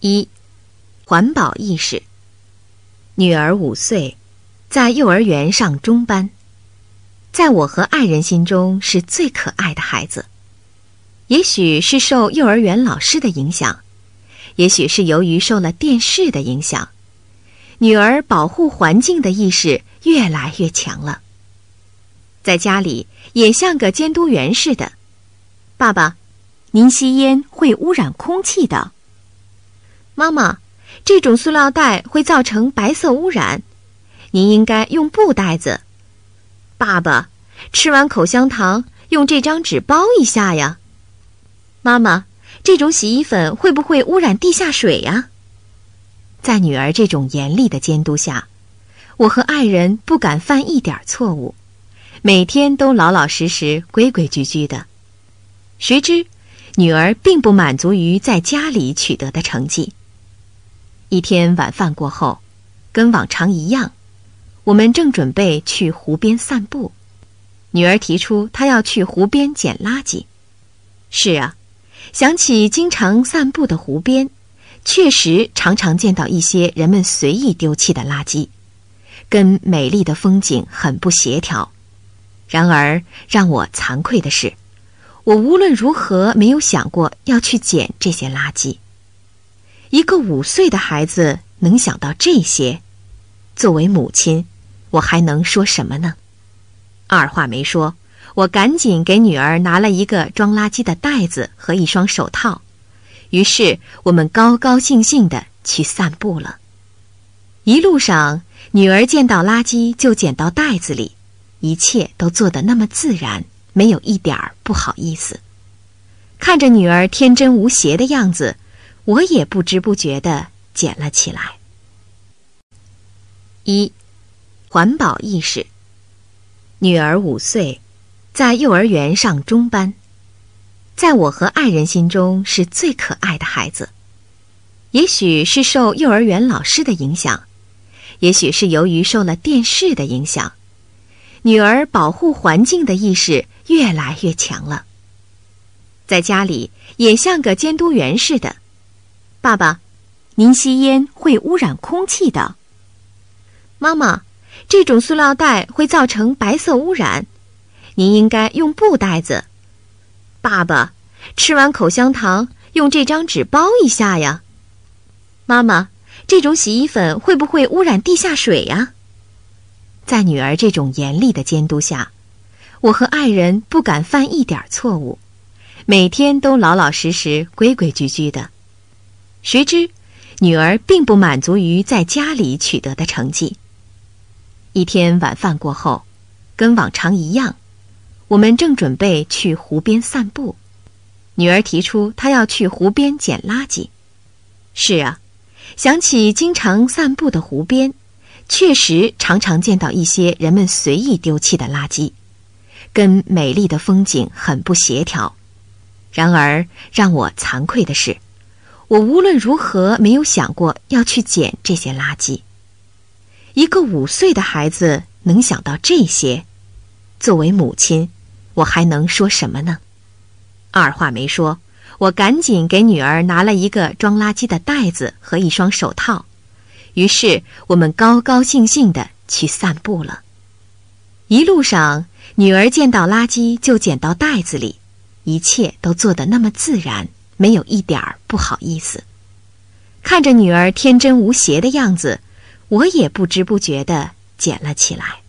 一、环保意识。女儿五岁，在幼儿园上中班，在我和爱人心中是最可爱的孩子。也许是受幼儿园老师的影响，也许是由于受了电视的影响，女儿保护环境的意识越来越强了。在家里也像个监督员似的。爸爸，您吸烟会污染空气的。妈妈，这种塑料袋会造成白色污染，您应该用布袋子。爸爸，吃完口香糖用这张纸包一下呀。妈妈，这种洗衣粉会不会污染地下水呀？在女儿这种严厉的监督下，我和爱人不敢犯一点错误，每天都老老实实、规规矩矩的。谁知，女儿并不满足于在家里取得的成绩。一天晚饭过后，跟往常一样，我们正准备去湖边散步。女儿提出她要去湖边捡垃圾。是啊，想起经常散步的湖边，确实常常见到一些人们随意丢弃的垃圾，跟美丽的风景很不协调。然而让我惭愧的是，我无论如何没有想过要去捡这些垃圾。一个五岁的孩子能想到这些，作为母亲，我还能说什么呢？二话没说，我赶紧给女儿拿了一个装垃圾的袋子和一双手套。于是我们高高兴兴的去散步了。一路上，女儿见到垃圾就捡到袋子里，一切都做得那么自然，没有一点儿不好意思。看着女儿天真无邪的样子。我也不知不觉的捡了起来。一，环保意识。女儿五岁，在幼儿园上中班，在我和爱人心中是最可爱的孩子。也许是受幼儿园老师的影响，也许是由于受了电视的影响，女儿保护环境的意识越来越强了。在家里也像个监督员似的。爸爸，您吸烟会污染空气的。妈妈，这种塑料袋会造成白色污染，您应该用布袋子。爸爸，吃完口香糖用这张纸包一下呀。妈妈，这种洗衣粉会不会污染地下水呀？在女儿这种严厉的监督下，我和爱人不敢犯一点错误，每天都老老实实、规规矩矩的。谁知，女儿并不满足于在家里取得的成绩。一天晚饭过后，跟往常一样，我们正准备去湖边散步。女儿提出她要去湖边捡垃圾。是啊，想起经常散步的湖边，确实常常见到一些人们随意丢弃的垃圾，跟美丽的风景很不协调。然而让我惭愧的是。我无论如何没有想过要去捡这些垃圾。一个五岁的孩子能想到这些，作为母亲，我还能说什么呢？二话没说，我赶紧给女儿拿了一个装垃圾的袋子和一双手套。于是我们高高兴兴的去散步了。一路上，女儿见到垃圾就捡到袋子里，一切都做得那么自然。没有一点儿不好意思，看着女儿天真无邪的样子，我也不知不觉的捡了起来。